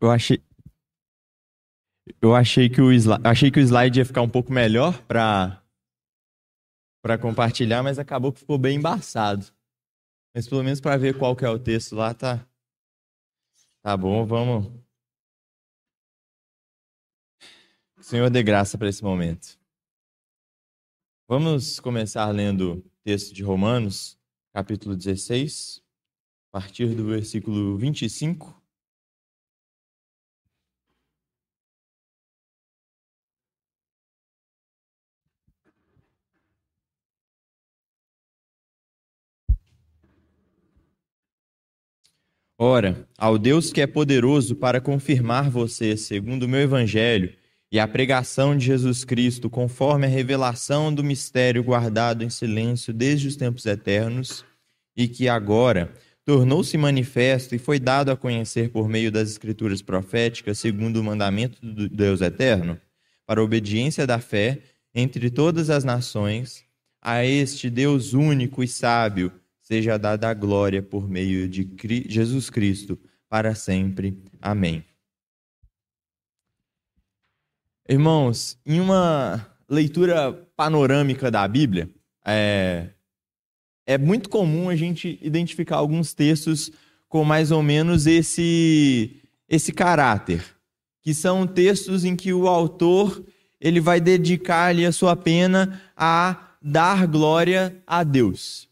Eu achei. Eu achei que o slide, achei que o slide ia ficar um pouco melhor para para compartilhar, mas acabou que ficou bem embaçado. Mas pelo menos para ver qual que é o texto lá tá Tá bom, vamos Senhor dê graça para esse momento. Vamos começar lendo o texto de Romanos, capítulo 16, a partir do versículo 25. Ora, ao Deus que é poderoso para confirmar você, segundo o meu evangelho, e a pregação de Jesus Cristo, conforme a revelação do mistério guardado em silêncio desde os tempos eternos, e que agora tornou-se manifesto e foi dado a conhecer por meio das escrituras proféticas, segundo o mandamento do Deus eterno, para a obediência da fé entre todas as nações, a este Deus único e sábio, seja dada a glória por meio de Jesus Cristo, para sempre. Amém. Irmãos, em uma leitura panorâmica da Bíblia, é, é muito comum a gente identificar alguns textos com mais ou menos esse, esse caráter, que são textos em que o autor ele vai dedicar ali a sua pena a dar glória a Deus.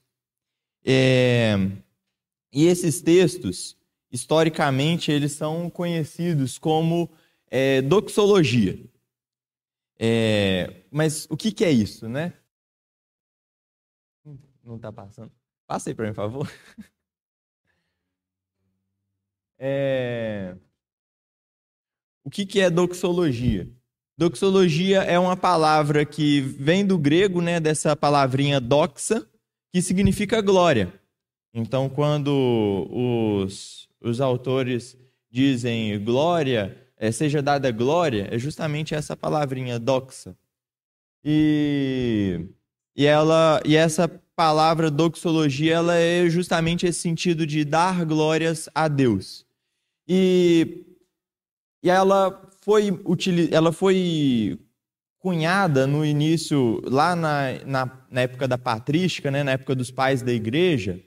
É, e esses textos, historicamente, eles são conhecidos como é, doxologia. É, mas o que, que, é isso, né? Não está passando. Passa aí para mim, por favor. É... O que, que é doxologia? Doxologia é uma palavra que vem do grego, né, dessa palavrinha doxa, que significa glória. Então, quando os, os autores dizem glória, é, seja dada glória, é justamente essa palavrinha doxa. E, e, ela, e essa palavra doxologia ela é justamente esse sentido de dar glórias a Deus. E, e ela, foi, ela foi cunhada no início, lá na, na, na, época da patrística, né, na época dos pais da igreja,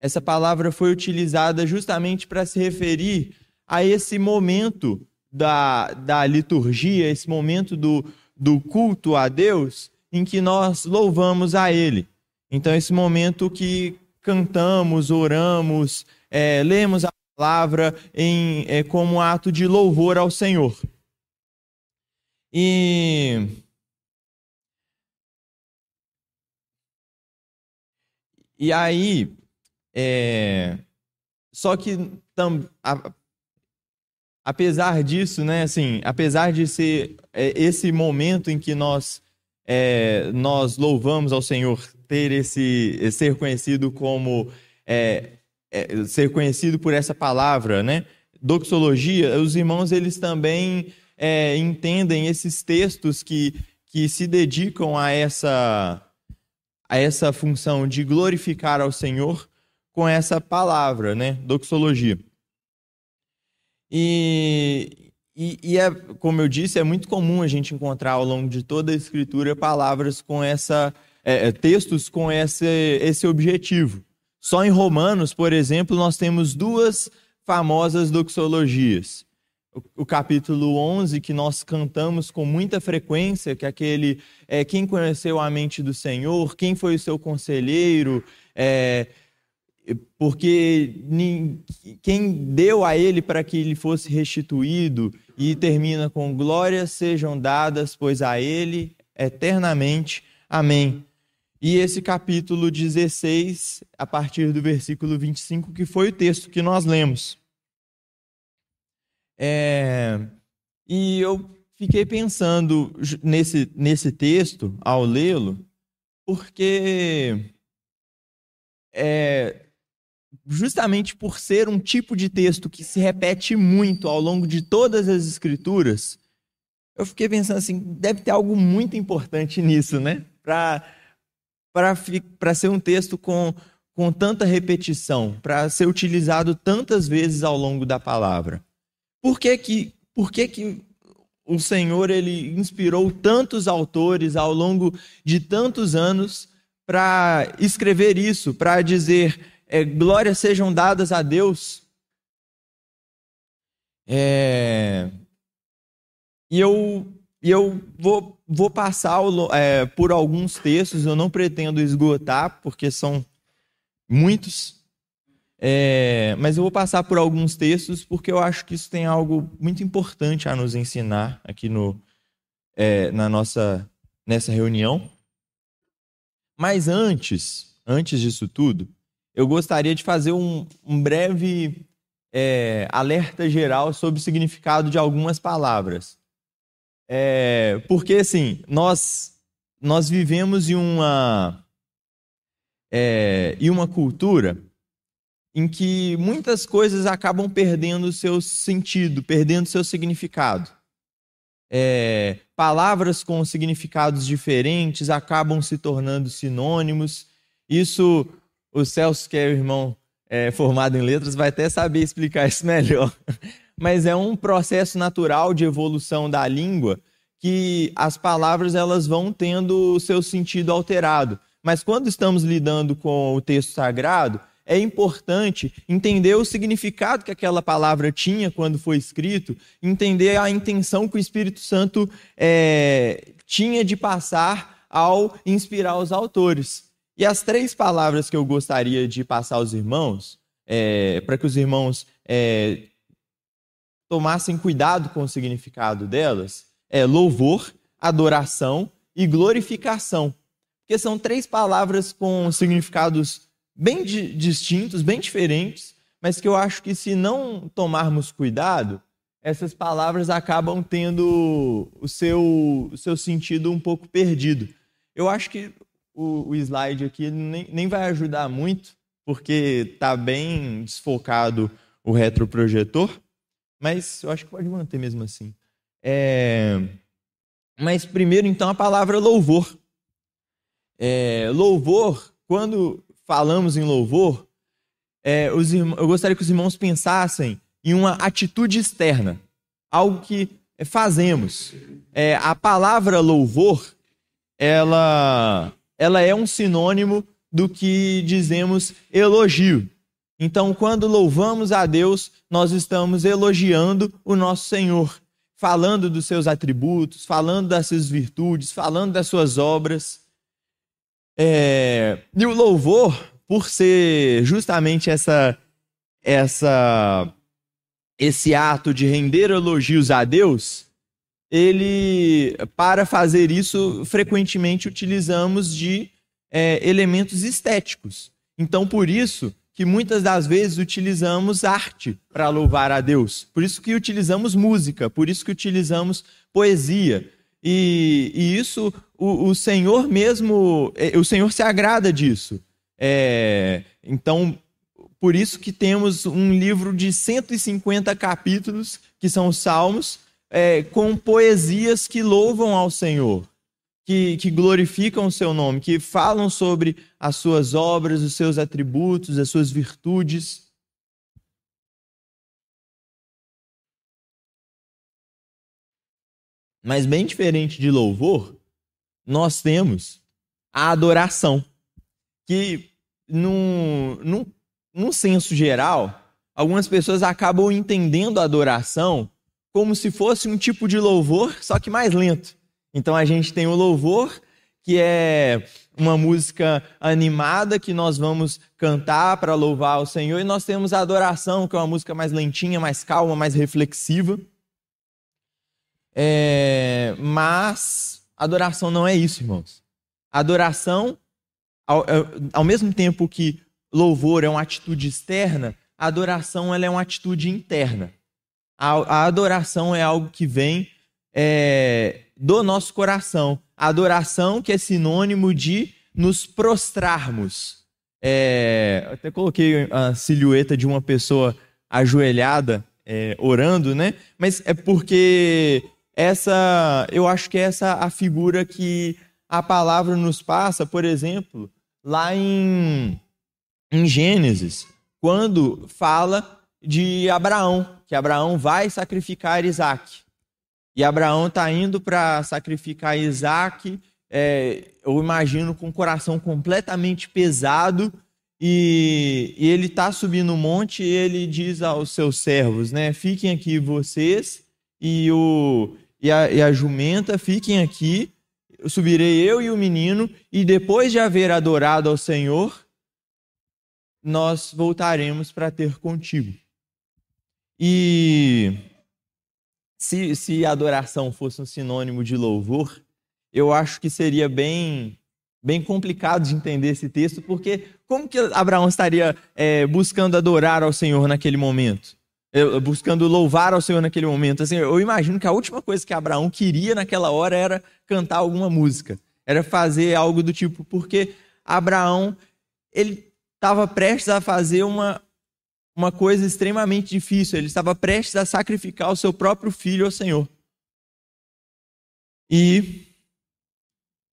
essa palavra foi utilizada justamente para se referir a esse momento da, da liturgia, esse momento do, do culto a Deus, em que nós louvamos a Ele. Então, esse momento que cantamos, oramos, é, lemos a palavra em, é, como ato de louvor ao Senhor. E E aí, é... só que tam... a... apesar disso, né, assim, apesar de ser é, esse momento em que nós é, nós louvamos ao Senhor, ter esse ser conhecido como é, é, ser conhecido por essa palavra, né, doxologia, os irmãos eles também é, entendem esses textos que que se dedicam a essa a essa função de glorificar ao Senhor com essa palavra, né? Doxologia. E, e, e, é, como eu disse, é muito comum a gente encontrar ao longo de toda a Escritura palavras com essa, é, é textos com esse, esse objetivo. Só em Romanos, por exemplo, nós temos duas famosas doxologias o, capítulo 11, que nós cantamos com muita frequência, que é aquele é, quem conheceu a mente do Senhor, quem foi o seu conselheiro, é, porque quem deu a ele para que ele fosse restituído, e termina com glórias sejam dadas, pois a ele eternamente. Amém. E esse capítulo 16, a partir do versículo 25, que foi o texto que nós lemos. É, e eu fiquei pensando nesse, nesse texto ao lê-lo, porque é, justamente por ser um tipo de texto que se repete muito ao longo de todas as escrituras, eu fiquei pensando assim, deve ter algo muito importante nisso, né? Para ser um texto com, com tanta repetição, para ser utilizado tantas vezes ao longo da palavra. Por que que, por que, que o Senhor ele inspirou tantos autores ao longo de tantos anos para escrever isso, para dizer é, glórias sejam dadas a Deus? É... E eu, eu vou, vou passar é, por alguns textos, eu não pretendo esgotar, porque são muitos, é, mas eu vou passar por alguns textos, porque eu acho que isso tem algo muito importante a nos ensinar aqui no, é, na nossa, nessa reunião. Mas antes, antes disso tudo, eu gostaria de fazer um, um breve é, alerta geral sobre o significado de algumas palavras. É, porque, assim, nós, nós vivemos em uma, é, em uma cultura em que muitas coisas acabam perdendo o seu sentido, perdendo seu significado. É, palavras com significados diferentes acabam se tornando sinônimos. Isso, o Celso, que é o irmão é, formado em letras vai até saber explicar isso melhor. Mas é um processo natural de evolução da língua que as palavras elas vão tendo o seu sentido alterado. Mas quando estamos lidando com o texto sagrado, é importante entender o significado que aquela palavra tinha quando foi escrito, entender a intenção que o Espírito Santo é, tinha de passar ao inspirar os autores. E as três palavras que eu gostaria de passar aos irmãos, é, para que os irmãos é, tomassem cuidado com o significado delas, é louvor, adoração e glorificação. Porque são três palavras com significados bem distintos, bem diferentes, mas que eu acho que se não tomarmos cuidado, essas palavras acabam tendo o seu, o seu sentido um pouco perdido. Eu acho que o, o slide aqui nem, nem vai ajudar muito, porque está bem desfocado o retroprojetor, mas eu acho que pode manter mesmo assim. É... Mas primeiro, então, a palavra louvor. É... Louvor, quando falamos em louvor, é, os eu gostaria que os irmãos pensassem em uma atitude externa, algo que fazemos. É, a palavra louvor, ela ela é um sinônimo do que dizemos elogio. Então, quando louvamos a Deus, nós estamos elogiando o nosso Senhor, falando dos seus atributos, falando das suas virtudes, falando das suas obras. É... E o louvor, por ser justamente essa, essa, esse ato de render elogios a Deus, ele, para fazer isso, frequentemente utilizamos de é, elementos estéticos. Então, por isso que muitas das vezes utilizamos arte para louvar a Deus. Por isso que utilizamos música, por isso que utilizamos poesia. E, e isso, o, o, Senhor mesmo, é, o Senhor se agrada disso. É, então, por isso que temos um livro de 150 capítulos, que são os Salmos, é, com poesias que louvam ao Senhor, que, que glorificam o seu nome, que falam sobre as suas obras, os seus atributos, as suas virtudes. Mas, bem diferente de louvor, nós temos a adoração, que, num, num, num senso geral, algumas pessoas acabam entendendo a adoração como se fosse um tipo de louvor, só que mais lento. Então a gente tem o louvor, que é uma música animada que nós vamos cantar para louvar o Senhor, e nós temos a adoração, que é uma música mais lentinha, mais calma, mais reflexiva. É... Mas adoração não é isso, irmãos. Adoração, ao, ao mesmo tempo que louvor é uma atitude externa, a adoração ela é uma atitude interna. A, a adoração é algo que vem é, do nosso coração. A adoração que é sinônimo de nos prostrarmos. É, até coloquei a silhueta de uma pessoa ajoelhada, é, orando, né? Mas é porque essa, eu acho que é essa a figura que a palavra nos passa, por exemplo, lá em, em Gênesis, quando fala de Abraão, que Abraão vai sacrificar Isaac. E Abraão está indo para sacrificar Isaac, é, eu imagino com o coração completamente pesado, e, e ele está subindo o monte e ele diz aos seus servos, né? Fiquem aqui vocês e, o, e, a, e a jumenta, fiquem aqui, eu subirei eu e o menino, e depois de haver adorado ao Senhor, nós voltaremos para ter contigo. E se, se adoração fosse um sinônimo de louvor, eu acho que seria bem bem complicado de entender esse texto, porque como que Abraão estaria é, buscando adorar ao Senhor naquele momento? Buscando louvar ao Senhor naquele momento. Assim, eu imagino que a última coisa que Abraão queria naquela hora era cantar alguma música, era fazer algo do tipo, porque Abraão ele estava prestes a fazer uma, uma coisa extremamente difícil, ele estava prestes a sacrificar o seu próprio filho ao Senhor. E,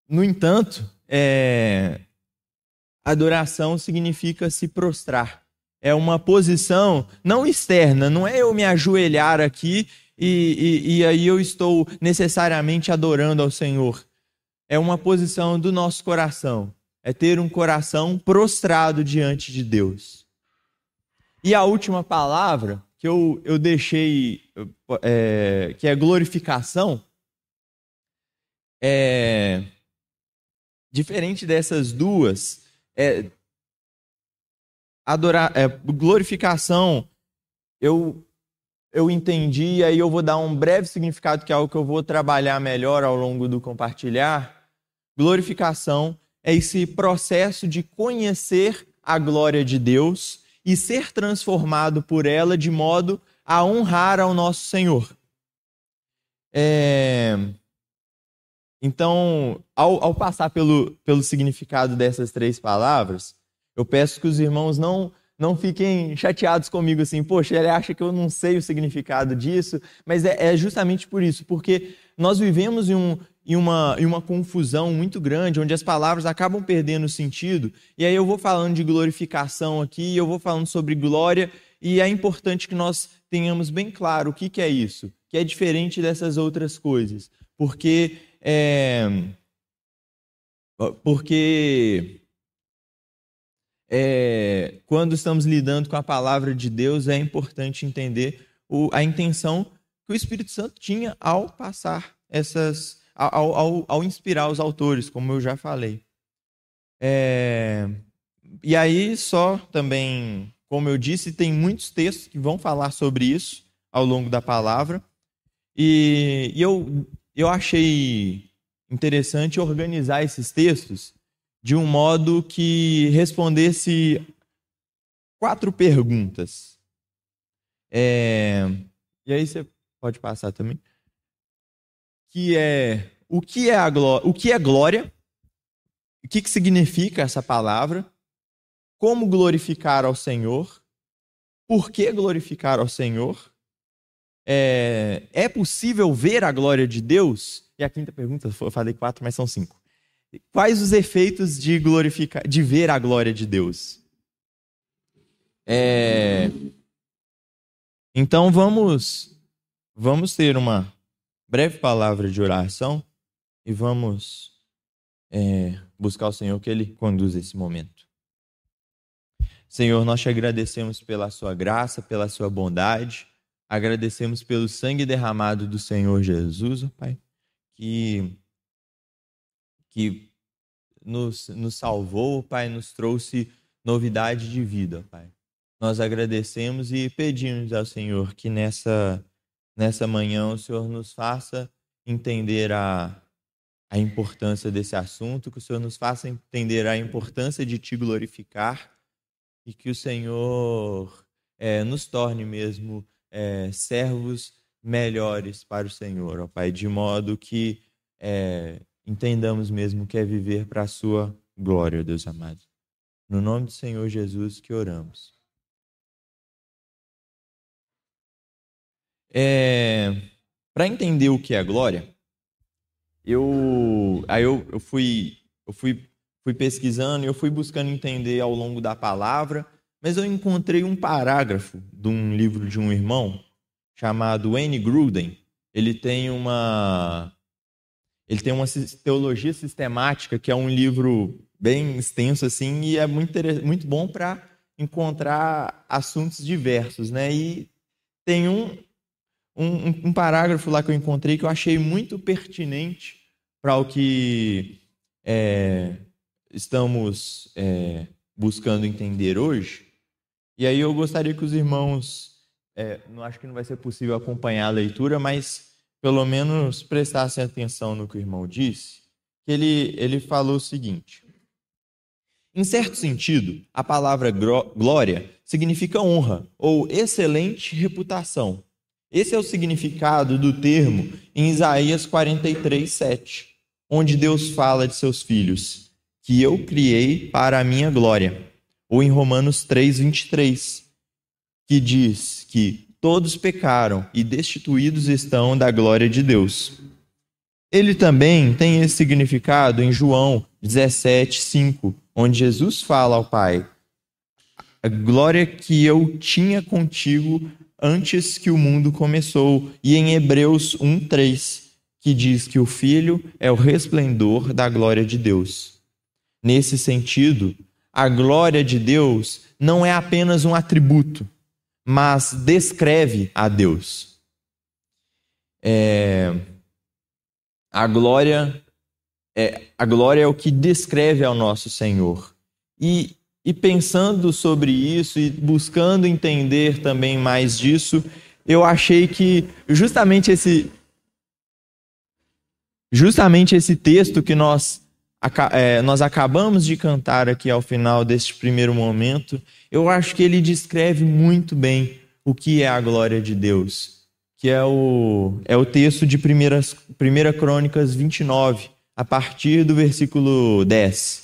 no entanto, é, adoração significa se prostrar. É uma posição não externa, não é eu me ajoelhar aqui e, e, e aí eu estou necessariamente adorando ao Senhor. É uma posição do nosso coração. É ter um coração prostrado diante de Deus. E a última palavra que eu, eu deixei, é, que é glorificação, é, diferente dessas duas, é, adorar, é, glorificação, eu, eu entendi, e aí eu vou dar um breve significado, que é algo que eu vou trabalhar melhor ao longo do compartilhar. Glorificação é esse processo de conhecer a glória de Deus e ser transformado por ela de modo a honrar ao nosso Senhor. É... Então, ao, ao passar pelo, pelo significado dessas três palavras, eu peço que os irmãos não não fiquem chateados comigo assim, poxa, ele acha que eu não sei o significado disso, mas é, é justamente por isso, porque nós vivemos em, um, em, uma, em uma confusão muito grande, onde as palavras acabam perdendo sentido, e aí eu vou falando de glorificação aqui, eu vou falando sobre glória, e é importante que nós tenhamos bem claro o que, que é isso, que é diferente dessas outras coisas, porque é, porque é, quando estamos lidando com a palavra de Deus, é importante entender o, a intenção que o Espírito Santo tinha ao passar essas. ao, ao, ao inspirar os autores, como eu já falei. É, e aí, só também, como eu disse, tem muitos textos que vão falar sobre isso ao longo da palavra. E, e eu eu achei interessante organizar esses textos de um modo que respondesse quatro perguntas. É... E aí você pode passar também. Que é o que é a glória? O que é glória? O que, que significa essa palavra? Como glorificar ao Senhor? Por que glorificar ao Senhor? É, é possível ver a glória de Deus? E a quinta pergunta, eu falei quatro, mas são cinco. Quais os efeitos de glorificar, de ver a glória de Deus? É, então vamos, vamos ter uma breve palavra de oração e vamos é, buscar o Senhor que Ele conduza esse momento. Senhor, nós te agradecemos pela sua graça, pela sua bondade. Agradecemos pelo sangue derramado do Senhor Jesus, Pai, que, que nos, nos salvou, Pai, nos trouxe novidade de vida, Pai. Nós agradecemos e pedimos ao Senhor que nessa, nessa manhã o Senhor nos faça entender a, a importância desse assunto, que o Senhor nos faça entender a importância de te glorificar e que o Senhor é, nos torne mesmo é, servos melhores para o Senhor, ó Pai, de modo que é, entendamos mesmo que é viver para a Sua glória, Deus amado. No nome do Senhor Jesus que oramos. É, para entender o que é glória, eu aí eu, eu fui eu fui fui pesquisando e eu fui buscando entender ao longo da palavra mas eu encontrei um parágrafo de um livro de um irmão chamado Wayne Gruden. Ele tem uma ele tem uma teologia sistemática que é um livro bem extenso assim e é muito muito bom para encontrar assuntos diversos, né? E tem um, um, um parágrafo lá que eu encontrei que eu achei muito pertinente para o que é, estamos é, buscando entender hoje. E aí eu gostaria que os irmãos, é, não acho que não vai ser possível acompanhar a leitura, mas pelo menos prestassem atenção no que o irmão disse, que ele, ele falou o seguinte. Em certo sentido, a palavra glória significa honra ou excelente reputação. Esse é o significado do termo em Isaías 43, 7, onde Deus fala de seus filhos, que eu criei para a minha glória. Ou em Romanos 3, 23, que diz que todos pecaram e destituídos estão da glória de Deus. Ele também tem esse significado em João 17, 5, onde Jesus fala ao Pai: A glória que eu tinha contigo antes que o mundo começou. E em Hebreus 1, 3, que diz que o Filho é o resplendor da glória de Deus. Nesse sentido, a glória de Deus não é apenas um atributo, mas descreve a Deus. É, a glória é, a glória é o que descreve ao nosso Senhor. E, e pensando sobre isso e buscando entender também mais disso, eu achei que justamente esse justamente esse texto que nós é, nós acabamos de cantar aqui ao final deste primeiro momento, eu acho que ele descreve muito bem o que é a glória de Deus, que é o, é o texto de 1 Crônicas 29, a partir do versículo 10.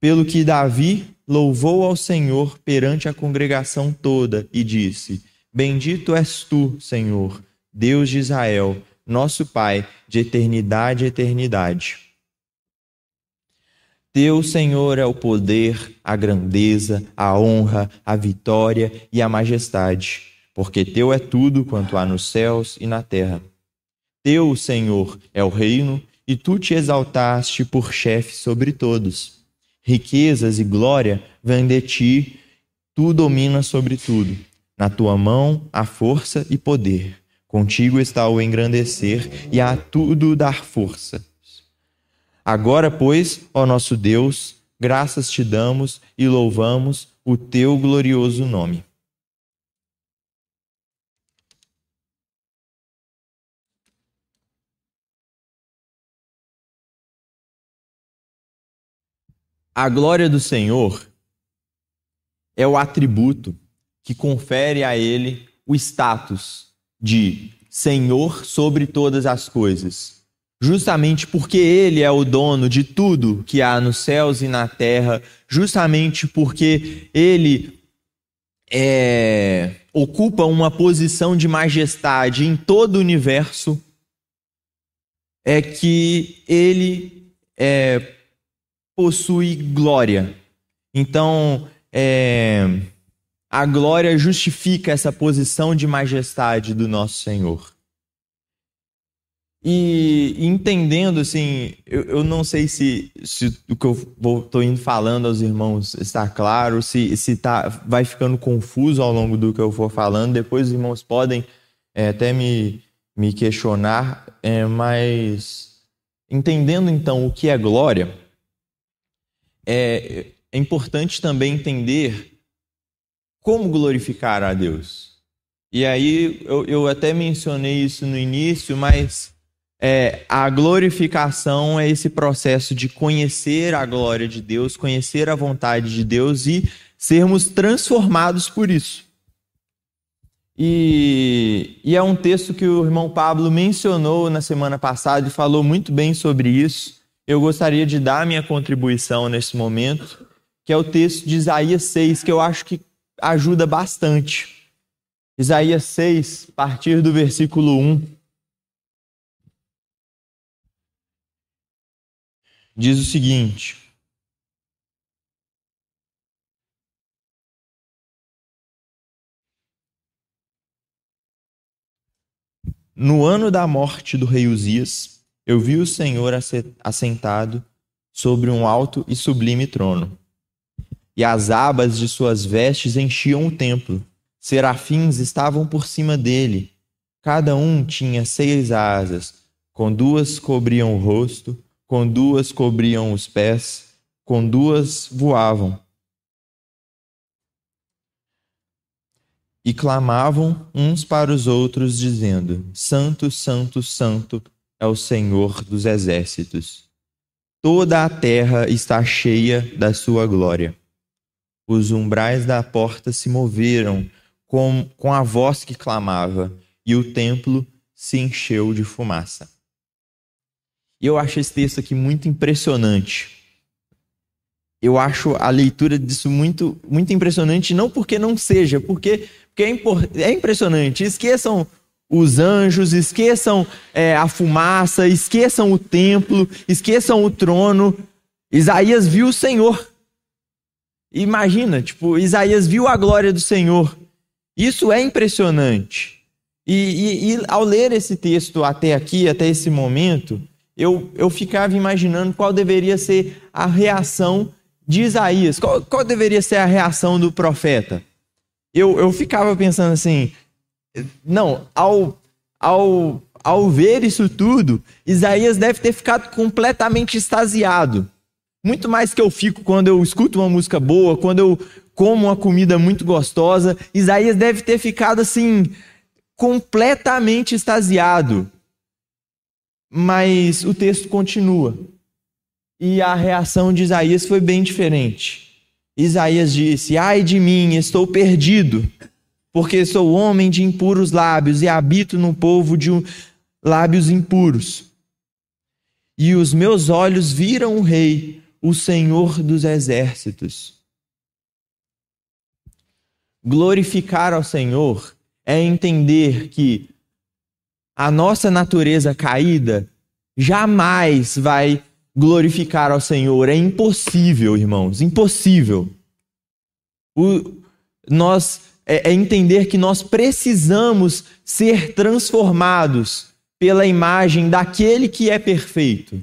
Pelo que Davi louvou ao Senhor perante a congregação toda e disse: Bendito és tu, Senhor, Deus de Israel, nosso Pai, de eternidade a eternidade. Teu, Senhor, é o poder, a grandeza, a honra, a vitória e a majestade, porque teu é tudo quanto há nos céus e na terra. Teu, Senhor, é o reino, e tu te exaltaste por chefe sobre todos. Riquezas e glória vêm de ti, tu dominas sobre tudo. Na tua mão há força e poder. Contigo está o engrandecer e a tudo dar força. Agora, pois, ó nosso Deus, graças te damos e louvamos o teu glorioso nome. A glória do Senhor é o atributo que confere a ele o status de Senhor sobre todas as coisas. Justamente porque Ele é o dono de tudo que há nos céus e na terra, justamente porque Ele é, ocupa uma posição de majestade em todo o universo, é que Ele é, possui glória. Então, é, a glória justifica essa posição de majestade do nosso Senhor. E entendendo, assim, eu, eu não sei se, se o que eu estou indo falando aos irmãos está claro, se, se tá, vai ficando confuso ao longo do que eu for falando. Depois os irmãos podem é, até me, me questionar, é, mas entendendo então o que é glória é, é importante também entender como glorificar a Deus. E aí eu, eu até mencionei isso no início, mas é, a glorificação é esse processo de conhecer a glória de Deus, conhecer a vontade de Deus e sermos transformados por isso. E, e, é um texto que o irmão Pablo mencionou na semana passada e falou muito bem sobre isso eu gostaria de dar minha contribuição nesse momento, que é o texto de Isaías 6, que eu acho que ajuda bastante. Isaías 6, a partir do versículo 1. Diz o seguinte: No ano da morte do rei Uzias, eu vi o Senhor assentado sobre um alto e sublime trono e as abas de suas vestes enchiam o templo. Serafins estavam por cima dele. Cada um tinha seis asas. Com duas cobriam o rosto, com duas cobriam os pés, com duas voavam. e clamavam uns para os outros, dizendo: Santo, Santo, Santo é o Senhor dos exércitos. Toda a terra está cheia da sua glória. Os umbrais da porta se moveram com, com a voz que clamava, e o templo se encheu de fumaça. E eu acho esse texto aqui muito impressionante. Eu acho a leitura disso muito, muito impressionante, não porque não seja, porque porque é, é impressionante. Esqueçam os anjos, esqueçam é, a fumaça, esqueçam o templo, esqueçam o trono. Isaías viu o Senhor. Imagina, tipo, Isaías viu a glória do Senhor. Isso é impressionante. E, e, e, ao ler esse texto até aqui, até esse momento, eu, eu ficava imaginando qual deveria ser a reação de Isaías, qual, qual deveria ser a reação do profeta eu, eu ficava pensando assim, não, ao, ao, ao ver isso tudo, Isaías deve ter ficado completamente extasiado. Muito mais que eu fico quando eu escuto uma música boa, quando eu como uma comida muito gostosa. Isaías deve ter ficado assim, completamente extasiado. Mas o texto continua. E a reação de Isaías foi bem diferente. Isaías disse: Ai de mim, estou perdido, porque sou homem de impuros lábios e habito no povo de lábios impuros. E os meus olhos viram o Rei, o Senhor dos exércitos. Glorificar ao Senhor é entender que a nossa natureza caída jamais vai glorificar ao Senhor. É impossível, irmãos, impossível. O, nós é, é entender que nós precisamos ser transformados pela imagem daquele que é perfeito.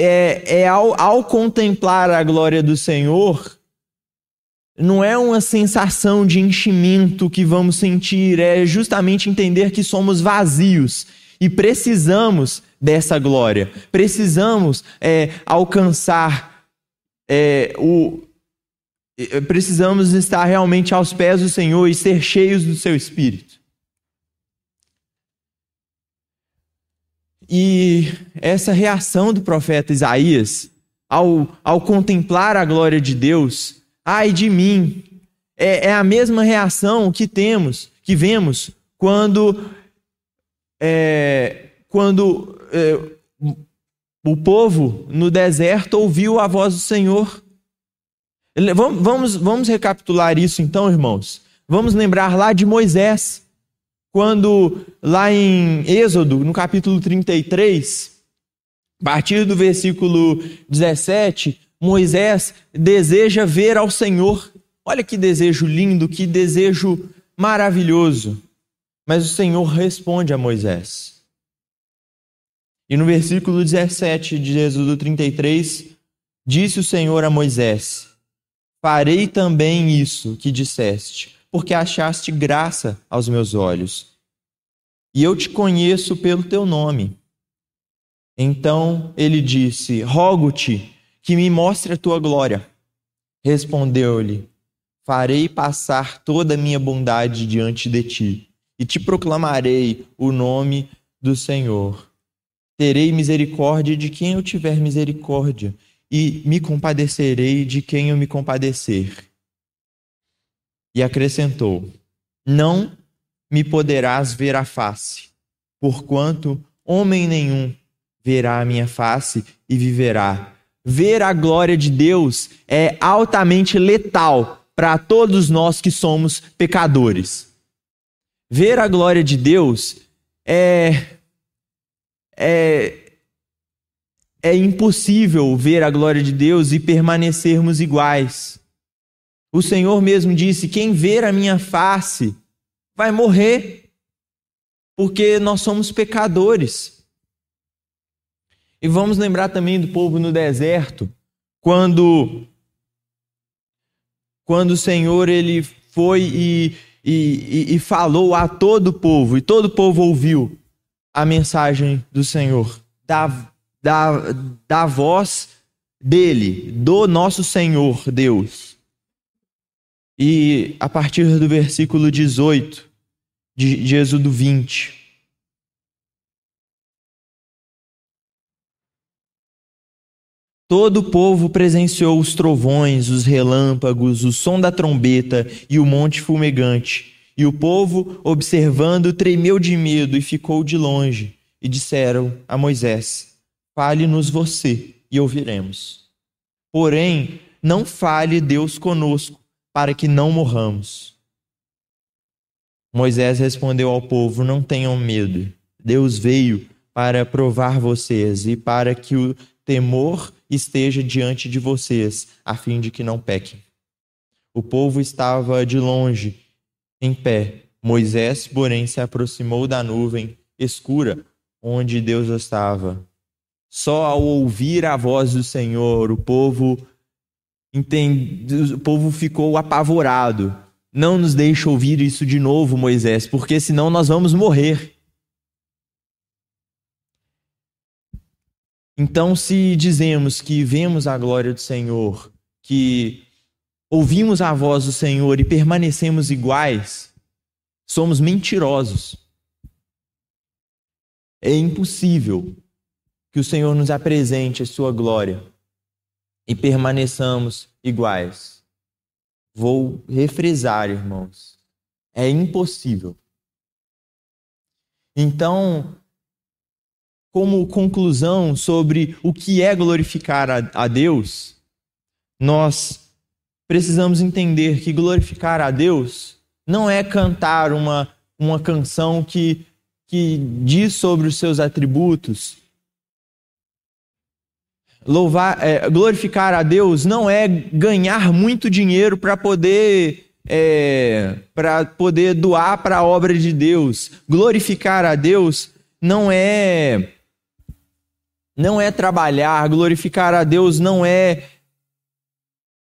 É, é ao, ao contemplar a glória do Senhor, não é uma sensação de enchimento que vamos sentir, é justamente entender que somos vazios e precisamos dessa glória. Precisamos é, alcançar é, o. É, precisamos estar realmente aos pés do Senhor e ser cheios do seu Espírito. E essa reação do profeta Isaías, ao, ao contemplar a glória de Deus, ai de mim, é, é a mesma reação que temos, que vemos quando é, quando é, o povo no deserto ouviu a voz do Senhor. Vamos, vamos, vamos recapitular isso então, irmãos. Vamos lembrar lá de Moisés, quando lá em Êxodo, no capítulo 33, a partir do versículo 17, Moisés deseja ver ao Senhor. Olha que desejo lindo, que desejo maravilhoso. Mas o Senhor responde a Moisés. E no versículo 17 de Êxodo 33, disse o Senhor a Moisés: Farei também isso que disseste, porque achaste graça aos meus olhos. E eu te conheço pelo teu nome. Então ele disse: Rogo-te que me mostre a tua glória. Respondeu-lhe: Farei passar toda a minha bondade diante de ti, e te proclamarei o nome do Senhor. Terei misericórdia de quem eu tiver misericórdia, e me compadecerei de quem eu me compadecer. E acrescentou: Não me poderás ver a face, porquanto homem nenhum verá a minha face e viverá. Ver a glória de Deus é altamente letal para todos nós que somos pecadores. Ver a glória de Deus é é, é impossível ver a glória de Deus e permanecermos iguais. O Senhor mesmo disse: Quem ver a minha face vai morrer. porque nós somos pecadores. E vamos lembrar também do povo no deserto, quando quando o Senhor ele foi e, e, e falou a todo o povo, e todo o povo ouviu a mensagem do Senhor, da, da, da voz dele, do nosso Senhor Deus. E a partir do versículo 18 de, de Êxodo 20. Todo o povo presenciou os trovões, os relâmpagos, o som da trombeta e o monte fumegante. E o povo, observando, tremeu de medo e ficou de longe. E disseram a Moisés: Fale-nos você e ouviremos. Porém, não fale Deus conosco, para que não morramos. Moisés respondeu ao povo: Não tenham medo. Deus veio para provar vocês e para que o temor esteja diante de vocês, a fim de que não pequem. O povo estava de longe, em pé. Moisés, porém, se aproximou da nuvem escura onde Deus estava. Só ao ouvir a voz do Senhor, o povo entende, o povo ficou apavorado. Não nos deixe ouvir isso de novo, Moisés, porque senão nós vamos morrer. Então, se dizemos que vemos a glória do Senhor, que ouvimos a voz do Senhor e permanecemos iguais, somos mentirosos. É impossível que o Senhor nos apresente a sua glória e permaneçamos iguais. Vou refrisar, irmãos. É impossível. Então, como conclusão sobre o que é glorificar a, a Deus, nós precisamos entender que glorificar a Deus não é cantar uma, uma canção que, que diz sobre os seus atributos. Louvar, é, glorificar a Deus não é ganhar muito dinheiro para poder é, para poder doar para a obra de Deus. Glorificar a Deus não é não é trabalhar, glorificar a Deus não é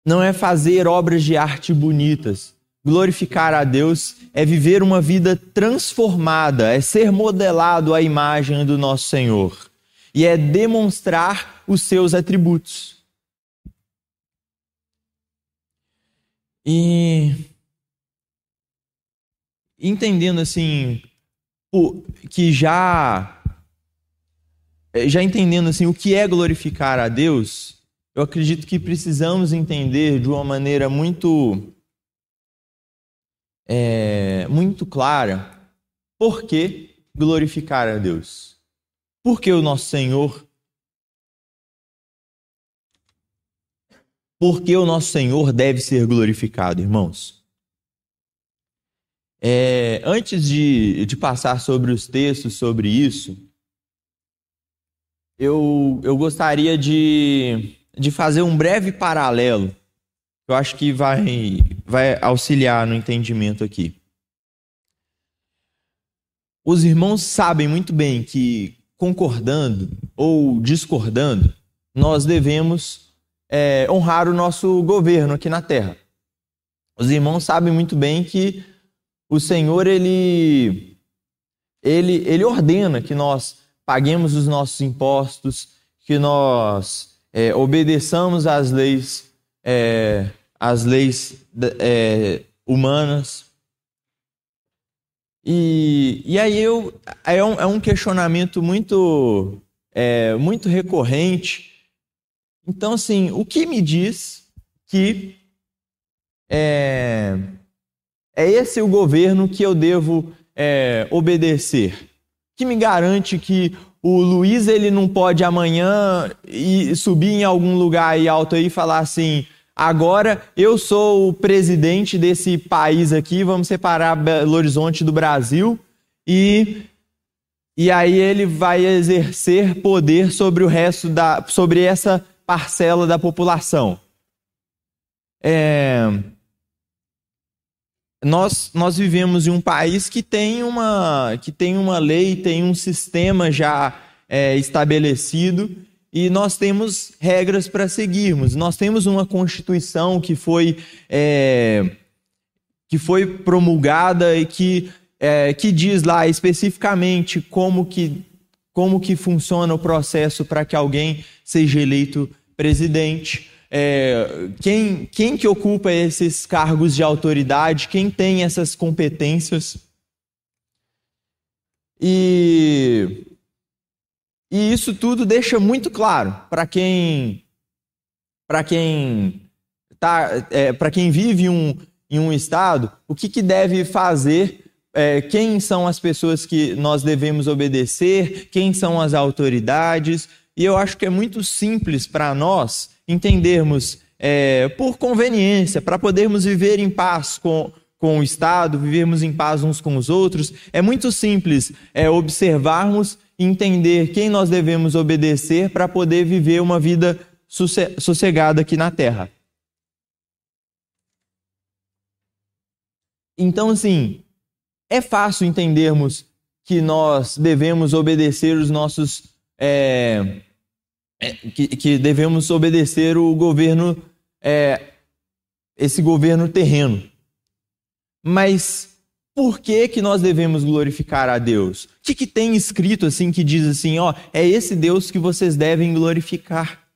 não é fazer obras de arte bonitas. Glorificar a Deus é viver uma vida transformada, é ser modelado à imagem do nosso Senhor e é demonstrar os seus atributos. E entendendo assim que já é, já entendendo assim o que é glorificar a Deus, eu acredito que precisamos entender de uma maneira muito é, muito clara por que glorificar a Deus. Porque o nosso Senhor Porque o nosso Senhor deve ser glorificado, irmãos. É, antes de, de passar sobre os textos sobre isso, eu, eu gostaria de, de fazer um breve paralelo. Eu acho que vai, vai auxiliar no entendimento aqui. Os irmãos sabem muito bem que, concordando ou discordando, nós devemos é, honrar o nosso governo aqui na terra. Os irmãos sabem muito bem que o Senhor ele, ele, ele ordena que nós paguemos os nossos impostos, que nós é, obedeçamos às leis, é, às leis é, humanas. E, e aí eu, é, um, é um questionamento muito, é, muito recorrente. Então, assim, o que me diz que é, é esse o governo que eu devo é, obedecer? que me garante que o Luiz ele não pode amanhã ir, subir em algum lugar aí alto aí e falar assim: agora eu sou o presidente desse país aqui, vamos separar Belo Horizonte do Brasil e e aí ele vai exercer poder sobre o resto da sobre essa parcela da população. É, nós, nós vivemos em um país que tem uma, que tem uma lei, tem um sistema já é, estabelecido e nós temos regras para seguirmos. Nós temos uma Constituição que foi, é, que foi promulgada e que, é, que diz lá especificamente como que, como que funciona o processo para que alguém seja eleito presidente é, quem, quem que ocupa esses cargos de autoridade, quem tem essas competências. E, e isso tudo deixa muito claro para quem para quem tá é, para quem vive um, em um estado o que, que deve fazer é, quem são as pessoas que nós devemos obedecer quem são as autoridades e eu acho que é muito simples para nós entendermos é, por conveniência, para podermos viver em paz com, com o Estado, vivermos em paz uns com os outros, é muito simples é, observarmos e entender quem nós devemos obedecer para poder viver uma vida sossegada aqui na Terra. Então, assim, é fácil entendermos que nós devemos obedecer os nossos é, é, que, que, devemos obedecer o governo, é, esse governo terreno. Mas por que que nós devemos glorificar a Deus? O que, que tem escrito assim que diz assim, ó, é esse Deus que vocês devem glorificar?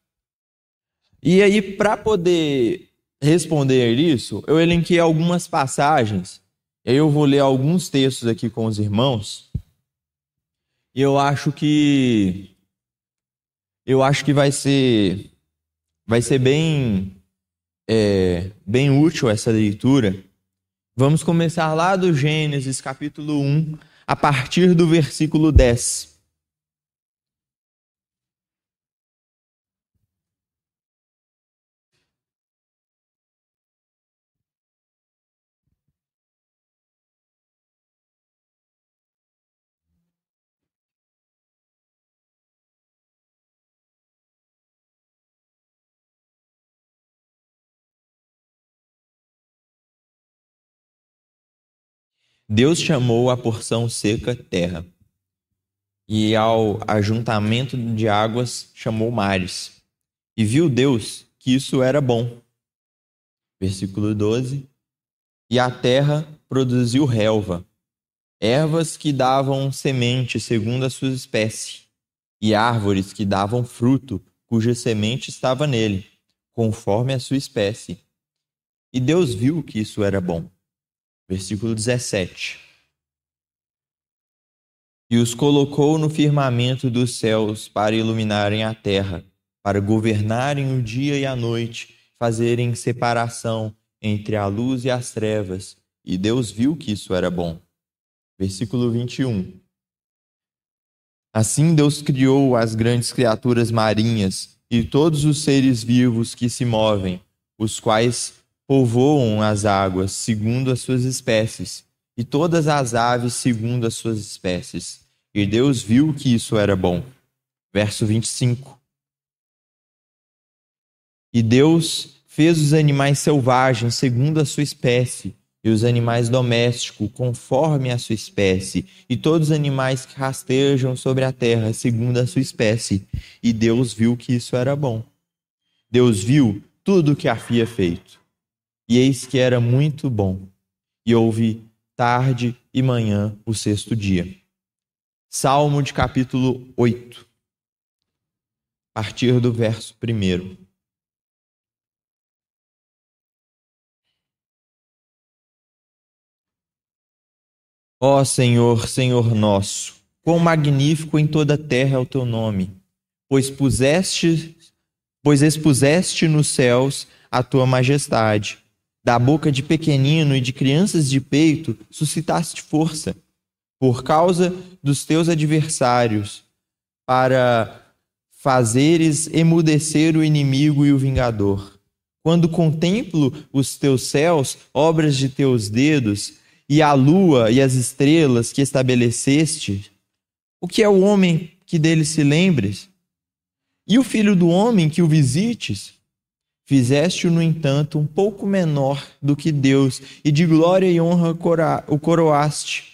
E aí, para poder responder isso, eu elenquei algumas passagens. Eu vou ler alguns textos aqui com os irmãos. E eu acho que eu acho que vai ser vai ser bem é, bem útil essa leitura. Vamos começar lá do Gênesis capítulo 1, a partir do versículo 10. Deus chamou a porção seca terra, e ao ajuntamento de águas chamou mares. E viu Deus que isso era bom. Versículo 12. E a terra produziu relva, ervas que davam semente segundo a sua espécie, e árvores que davam fruto, cuja semente estava nele, conforme a sua espécie. E Deus viu que isso era bom. Versículo 17. E os colocou no firmamento dos céus para iluminarem a terra, para governarem o dia e a noite, fazerem separação entre a luz e as trevas. E Deus viu que isso era bom. Versículo 21. Assim Deus criou as grandes criaturas marinhas e todos os seres vivos que se movem, os quais povoam as águas segundo as suas espécies, e todas as aves segundo as suas espécies. E Deus viu que isso era bom. Verso 25. E Deus fez os animais selvagens segundo a sua espécie, e os animais domésticos conforme a sua espécie, e todos os animais que rastejam sobre a terra segundo a sua espécie. E Deus viu que isso era bom. Deus viu tudo o que havia feito e eis que era muito bom. E houve tarde e manhã o sexto dia. Salmo de capítulo 8, a partir do verso 1. Ó Senhor, Senhor nosso, quão magnífico em toda a terra é o teu nome, pois puseste, pois expuseste nos céus a tua majestade da boca de pequenino e de crianças de peito suscitaste força, por causa dos teus adversários, para fazeres emudecer o inimigo e o vingador. Quando contemplo os teus céus, obras de teus dedos, e a lua e as estrelas que estabeleceste, o que é o homem que dele se lembres? E o filho do homem que o visites? Fizeste-o, no entanto, um pouco menor do que Deus, e de glória e honra o coroaste.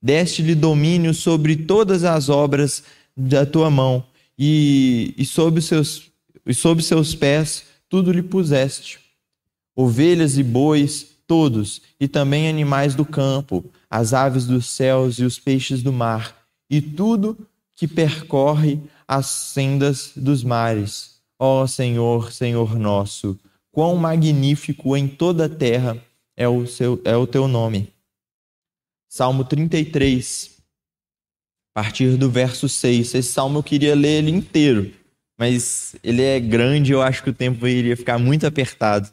Deste-lhe domínio sobre todas as obras da tua mão, e, e, sob seus, e sob seus pés tudo lhe puseste. Ovelhas e bois, todos, e também animais do campo, as aves dos céus e os peixes do mar, e tudo que percorre as sendas dos mares Ó Senhor, Senhor nosso, quão magnífico em toda a terra é o, seu, é o teu nome. Salmo 33, a partir do verso 6. Esse salmo eu queria ler ele inteiro, mas ele é grande eu acho que o tempo iria ficar muito apertado.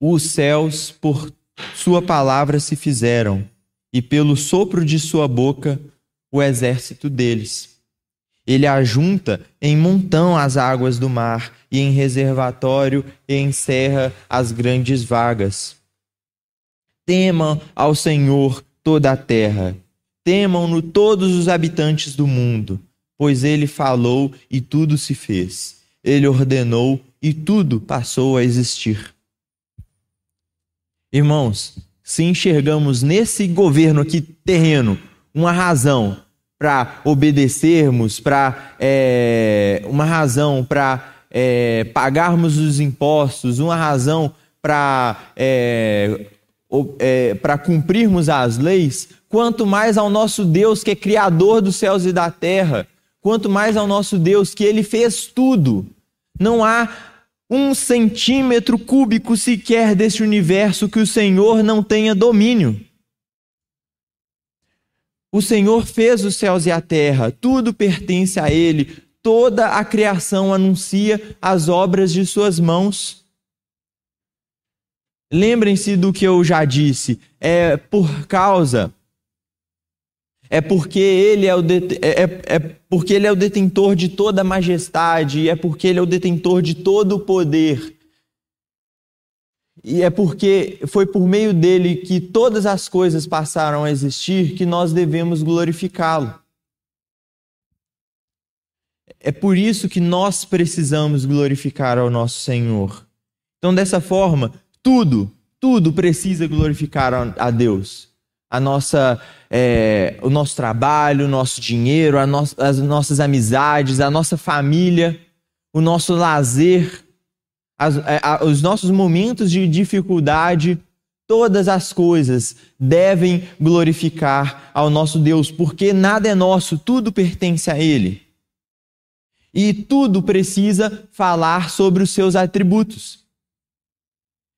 Os céus, por sua palavra, se fizeram e pelo sopro de sua boca o exército deles. Ele ajunta em montão as águas do mar e em reservatório e encerra as grandes vagas. Temam ao Senhor toda a terra, temam-no todos os habitantes do mundo, pois ele falou e tudo se fez. Ele ordenou e tudo passou a existir. Irmãos, se enxergamos nesse governo aqui terreno uma razão para obedecermos, para é, uma razão para é, pagarmos os impostos, uma razão para é, é, para cumprirmos as leis, quanto mais ao nosso Deus que é criador dos céus e da terra, quanto mais ao nosso Deus que ele fez tudo. Não há um centímetro cúbico sequer deste universo que o Senhor não tenha domínio. O Senhor fez os céus e a terra, tudo pertence a Ele, toda a criação anuncia as obras de Suas mãos. Lembrem-se do que eu já disse, é por causa é porque ele é, o é, é, é, porque ele é o detentor de toda a majestade, é porque ele é o detentor de todo o poder. E é porque foi por meio dele que todas as coisas passaram a existir que nós devemos glorificá-lo. É por isso que nós precisamos glorificar ao nosso Senhor. Então, dessa forma, tudo, tudo precisa glorificar a Deus a nossa, é, o nosso trabalho, o nosso dinheiro, no, as nossas amizades, a nossa família, o nosso lazer, as, é, a, os nossos momentos de dificuldade, todas as coisas devem glorificar ao nosso Deus, porque nada é nosso, tudo pertence a Ele. E tudo precisa falar sobre os seus atributos.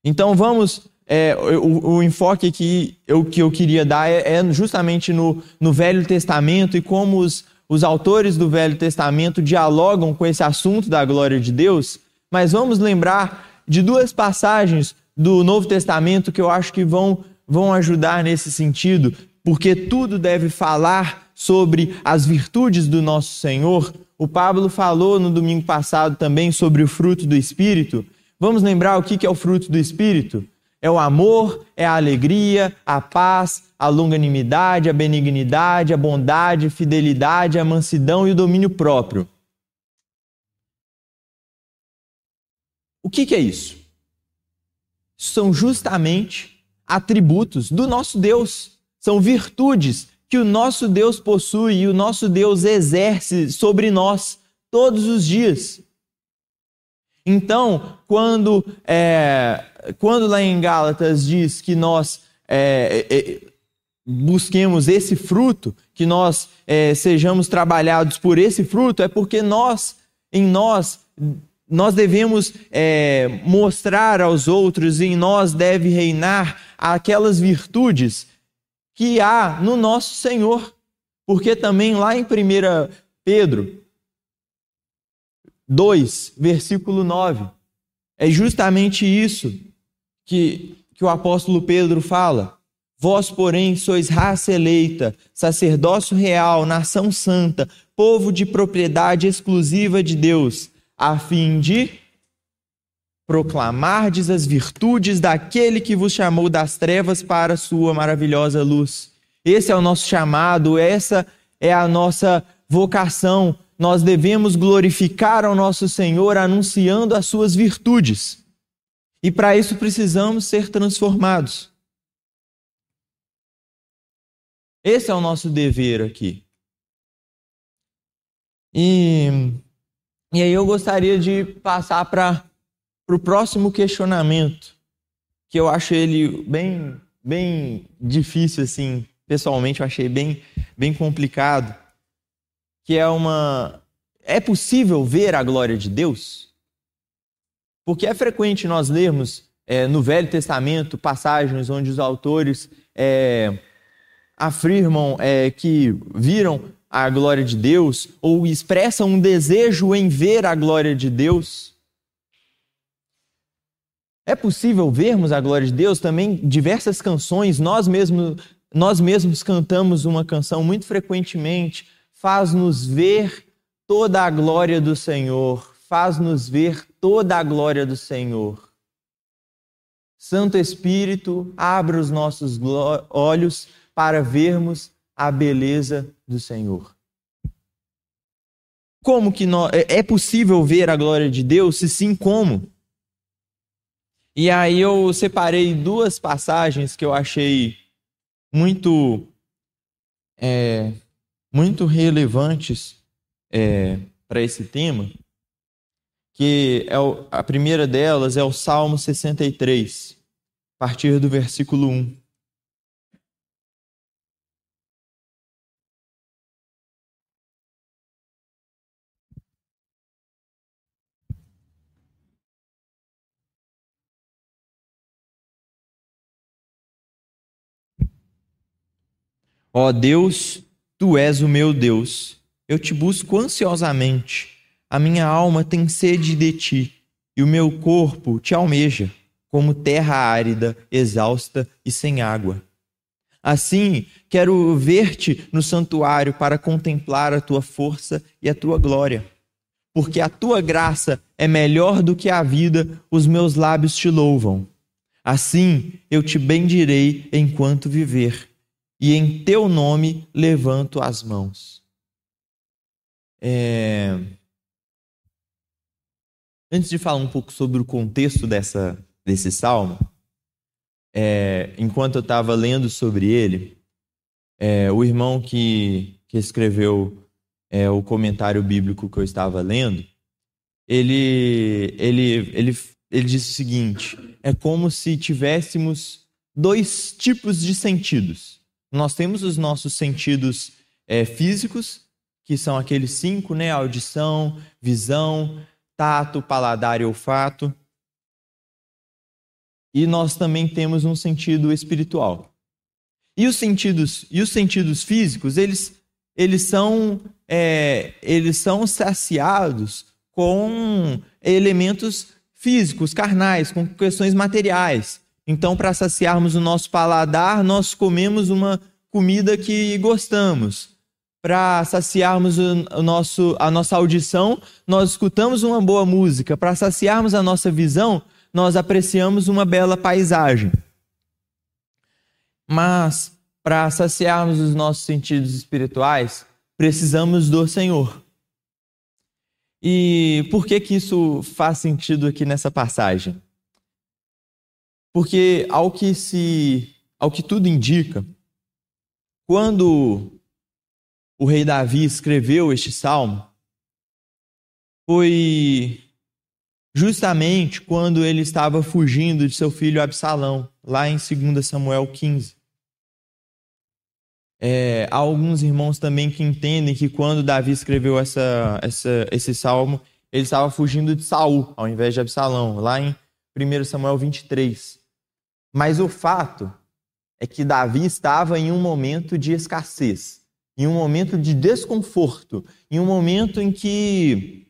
Então vamos é, o, o, enfoque que eu, que eu queria dar é, é, justamente no, no Velho Testamento e como os, os autores do Velho Testamento dialogam com esse assunto da glória de Deus. Mas vamos lembrar de duas passagens do Novo Testamento que eu acho que vão, vão ajudar nesse sentido, porque tudo deve falar sobre as virtudes do nosso Senhor. O Pablo falou no domingo passado também sobre o fruto do Espírito. Vamos lembrar o que é o fruto do Espírito? É o amor, é a alegria, a paz, a longanimidade, a benignidade, a bondade, a fidelidade, a mansidão e o domínio próprio. O que, que é isso? São justamente atributos do nosso Deus, são virtudes que o nosso Deus possui e o nosso Deus exerce sobre nós todos os dias. Então, quando, é, quando lá em Gálatas diz que nós é, é, é busquemos esse fruto, que nós é, sejamos trabalhados por esse fruto, é porque nós, em nós, nós devemos é, mostrar aos outros, em nós deve reinar aquelas virtudes que há no nosso Senhor. Porque também lá em 1 Pedro, 2, versículo 9. É justamente isso que, que o apóstolo Pedro fala. Vós, porém, sois raça eleita, sacerdócio real, nação santa, povo de propriedade exclusiva de Deus, a fim de proclamardes as virtudes daquele que vos chamou das trevas para a sua maravilhosa luz. Esse é o nosso chamado, essa é a nossa vocação, nós devemos glorificar ao nosso Senhor anunciando as suas virtudes. E para isso precisamos ser transformados. Esse é o nosso dever aqui. E, e aí eu gostaria de passar para o próximo questionamento, que eu acho ele bem, bem difícil, assim, pessoalmente eu achei bem, bem complicado, que é uma... É possível ver a glória de Deus? Porque é frequente nós lermos é, no Velho Testamento passagens onde os autores é, afirmam é, que viram a glória de Deus ou expressam um desejo em ver a glória de Deus. É possível vermos a glória de Deus também diversas canções, nós mesmos nós mesmos cantamos uma canção muito frequentemente, faz-nos ver toda a glória do Senhor, faz-nos ver toda a glória do Senhor. Santo Espírito, abra os nossos olhos para vermos a beleza do Senhor. Como que nós, é, é possível ver a glória de Deus? Se sim, como? E aí eu separei duas passagens que eu achei muito é, muito relevantes é, para esse tema, que é o, a primeira delas é o Salmo 63, a partir do versículo 1. Ó Deus, tu és o meu Deus. Eu te busco ansiosamente. A minha alma tem sede de ti, e o meu corpo te almeja, como terra árida, exausta e sem água. Assim, quero ver-te no santuário para contemplar a tua força e a tua glória. Porque a tua graça é melhor do que a vida, os meus lábios te louvam. Assim, eu te bendirei enquanto viver e em teu nome levanto as mãos. É... Antes de falar um pouco sobre o contexto dessa, desse salmo, é, enquanto eu estava lendo sobre ele, é, o irmão que, que escreveu é, o comentário bíblico que eu estava lendo, ele, ele, ele, ele disse o seguinte: é como se tivéssemos dois tipos de sentidos nós temos os nossos sentidos é, físicos, que são aqueles cinco, né? Audição, visão, tato, paladar e olfato. E nós também temos um sentido espiritual. E os sentidos, e os sentidos físicos, eles, eles, são, é, eles são saciados com elementos físicos, carnais, com questões materiais. Então, para saciarmos o nosso paladar, nós comemos uma comida que gostamos. Para saciarmos o nosso, a nossa audição, nós escutamos uma boa música. Para saciarmos a nossa visão, nós apreciamos uma bela paisagem. Mas, para saciarmos os nossos sentidos espirituais, precisamos do Senhor. E por que que isso faz sentido aqui nessa passagem? Porque ao que se, ao que tudo indica, quando o rei Davi escreveu este salmo, foi justamente quando ele estava fugindo de seu filho Absalão, lá em 2 Samuel 15. É, há alguns irmãos também que entendem que quando Davi escreveu essa, essa, esse salmo, ele estava fugindo de Saul, ao invés de Absalão, lá em 1 Samuel 23. Mas o fato é que Davi estava em um momento de escassez, em um momento de desconforto, em um momento em que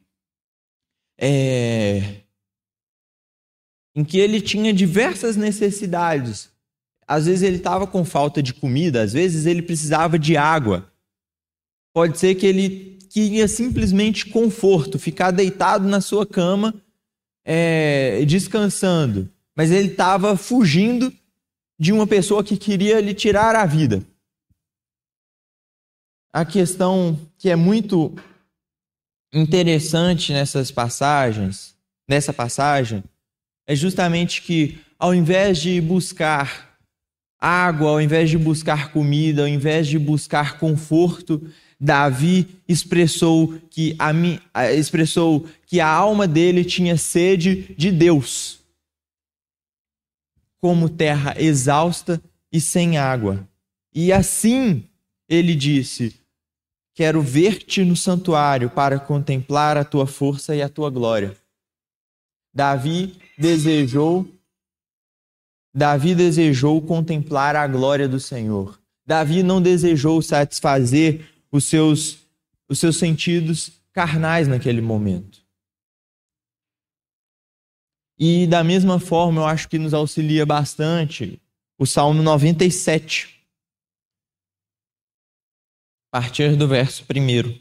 é, em que ele tinha diversas necessidades. Às vezes ele estava com falta de comida, às vezes ele precisava de água. Pode ser que ele queria simplesmente conforto, ficar deitado na sua cama, é, descansando mas ele estava fugindo de uma pessoa que queria lhe tirar a vida. A questão que é muito interessante nessas passagens, nessa passagem, é justamente que ao invés de buscar água, ao invés de buscar comida, ao invés de buscar conforto, Davi expressou que a, expressou que a alma dele tinha sede de Deus, como terra exausta e sem água. E assim ele disse: Quero ver-te no santuário para contemplar a tua força e a tua glória. Davi desejou Davi desejou contemplar a glória do Senhor. Davi não desejou satisfazer os seus os seus sentidos carnais naquele momento. E da mesma forma, eu acho que nos auxilia bastante o Salmo 97 a partir do verso 1.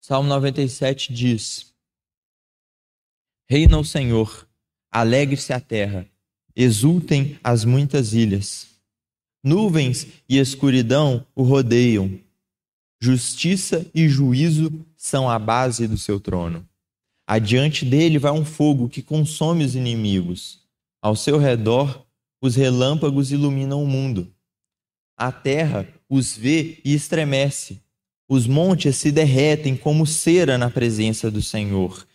Salmo 97 diz: Reina o Senhor, alegre-se a terra, exultem as muitas ilhas. Nuvens e escuridão o rodeiam, justiça e juízo são a base do seu trono. Adiante dele vai um fogo que consome os inimigos. Ao seu redor, os relâmpagos iluminam o mundo. A terra os vê e estremece. Os montes se derretem como cera na presença do Senhor,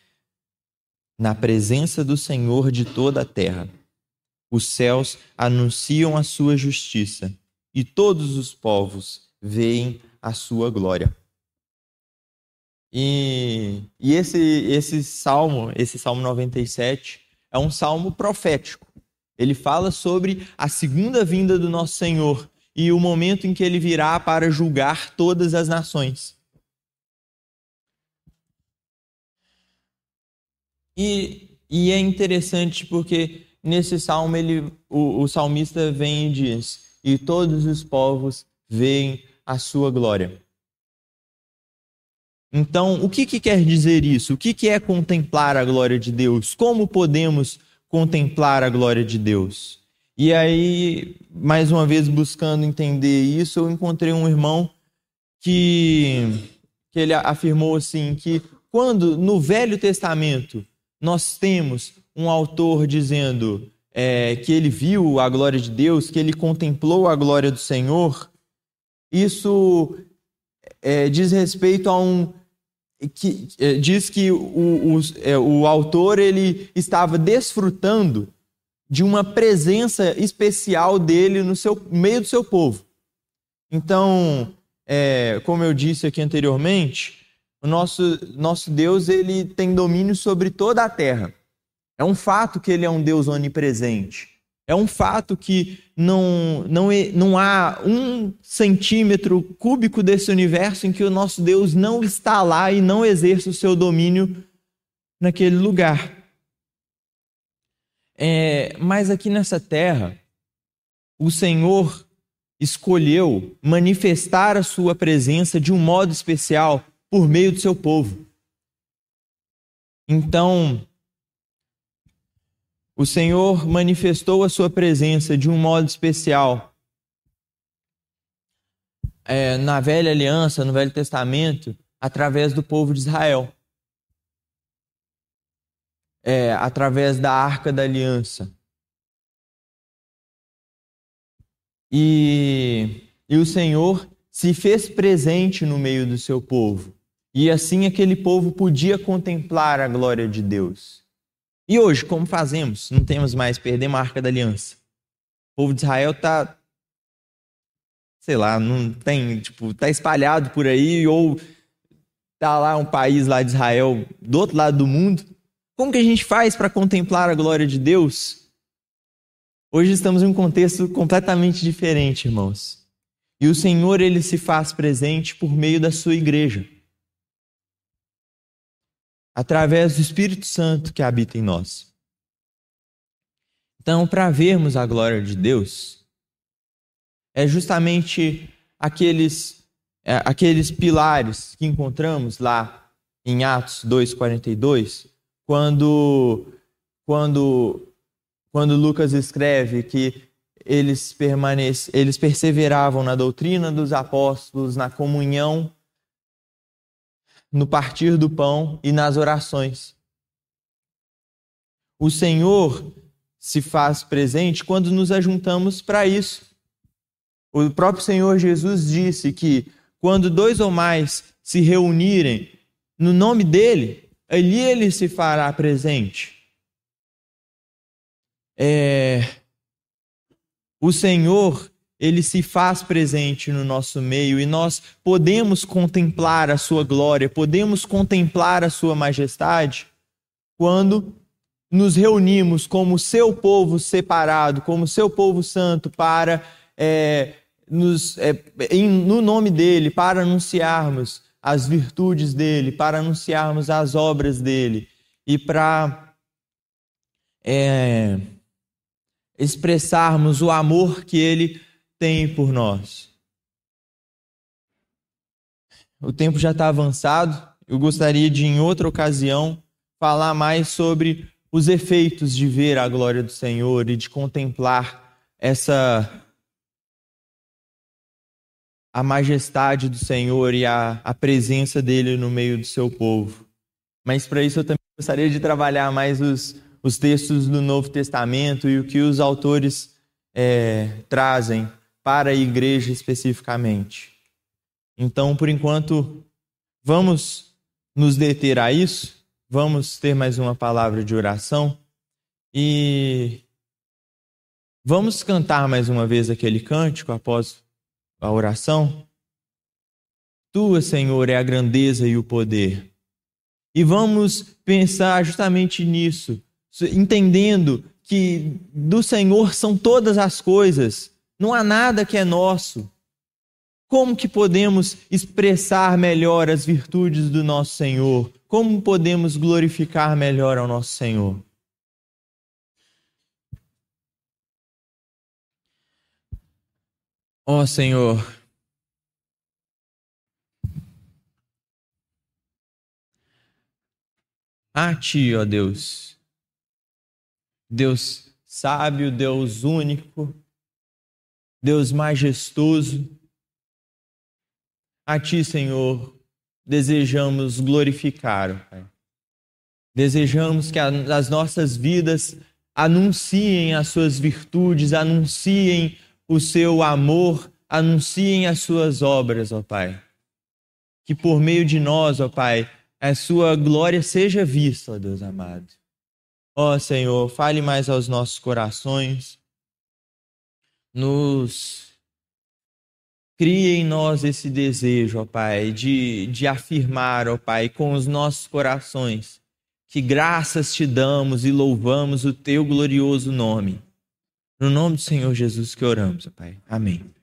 na presença do Senhor de toda a terra. Os céus anunciam a sua justiça e todos os povos veem a sua glória. E, e esse, esse salmo, esse salmo 97, é um salmo profético. Ele fala sobre a segunda vinda do nosso Senhor e o momento em que ele virá para julgar todas as nações. E, e é interessante porque nesse salmo ele, o, o salmista vem e diz: E todos os povos veem a sua glória. Então, o que, que quer dizer isso? O que, que é contemplar a glória de Deus? Como podemos contemplar a glória de Deus? E aí, mais uma vez, buscando entender isso, eu encontrei um irmão que, que ele afirmou assim que quando no Velho Testamento nós temos um autor dizendo é, que ele viu a glória de Deus, que ele contemplou a glória do Senhor, isso é, diz respeito a um que é, diz que o, o, é, o autor ele estava desfrutando de uma presença especial dele no seu meio do seu povo. Então, é, como eu disse aqui anteriormente, o nosso, nosso Deus ele tem domínio sobre toda a terra. É um fato que ele é um Deus onipresente. É um fato que não, não, não há um centímetro cúbico desse universo em que o nosso Deus não está lá e não exerce o seu domínio naquele lugar. É, mas aqui nessa terra, o Senhor escolheu manifestar a sua presença de um modo especial por meio do seu povo. Então, o Senhor manifestou a sua presença de um modo especial. É, na velha aliança, no Velho Testamento, através do povo de Israel. É, através da arca da aliança. E, e o Senhor se fez presente no meio do seu povo. E assim aquele povo podia contemplar a glória de Deus. E hoje, como fazemos? Não temos mais perder marca da aliança. O povo de Israel está, sei lá, não tem, tipo, tá espalhado por aí ou tá lá um país lá de Israel do outro lado do mundo. Como que a gente faz para contemplar a glória de Deus? Hoje estamos em um contexto completamente diferente, irmãos. E o Senhor ele se faz presente por meio da sua igreja através do Espírito Santo que habita em nós. Então, para vermos a glória de Deus, é justamente aqueles, é, aqueles pilares que encontramos lá em Atos 2:42, quando quando quando Lucas escreve que eles permanece, eles perseveravam na doutrina dos apóstolos, na comunhão, no partir do pão e nas orações. O Senhor se faz presente quando nos ajuntamos para isso. O próprio Senhor Jesus disse que quando dois ou mais se reunirem no nome dele, ali ele se fará presente. É, o Senhor, ele se faz presente no nosso meio e nós podemos contemplar a sua glória, podemos contemplar a sua majestade quando nos reunimos como seu povo separado, como seu povo santo, para é, nos, é, em, no nome dele, para anunciarmos as virtudes dele, para anunciarmos as obras dele e para é, expressarmos o amor que Ele tem por nós. O tempo já está avançado. Eu gostaria de, em outra ocasião, falar mais sobre os efeitos de ver a glória do Senhor e de contemplar essa a majestade do Senhor e a, a presença dele no meio do seu povo. Mas para isso eu também gostaria de trabalhar mais os, os textos do Novo Testamento e o que os autores é, trazem para a igreja especificamente. Então, por enquanto, vamos nos deter a isso, vamos ter mais uma palavra de oração e vamos cantar mais uma vez aquele cântico após a oração. Tua, Senhor, é a grandeza e o poder. E vamos pensar justamente nisso, entendendo que do Senhor são todas as coisas, não há nada que é nosso. Como que podemos expressar melhor as virtudes do nosso Senhor? Como podemos glorificar melhor ao nosso Senhor? Ó oh, Senhor, a Ti, ó Deus, Deus sábio, Deus único, Deus majestoso. A Ti, Senhor, desejamos glorificar, Pai. Desejamos que as nossas vidas anunciem as Suas virtudes, anunciem o Seu amor, anunciem as Suas obras, ó Pai. Que por meio de nós, ó Pai, a Sua glória seja vista, ó Deus amado. Ó Senhor, fale mais aos nossos corações, nos crie em nós esse desejo, ó Pai, de, de afirmar, ó Pai, com os nossos corações, que graças te damos e louvamos o teu glorioso nome. No nome do Senhor Jesus que oramos, ó Pai. Amém.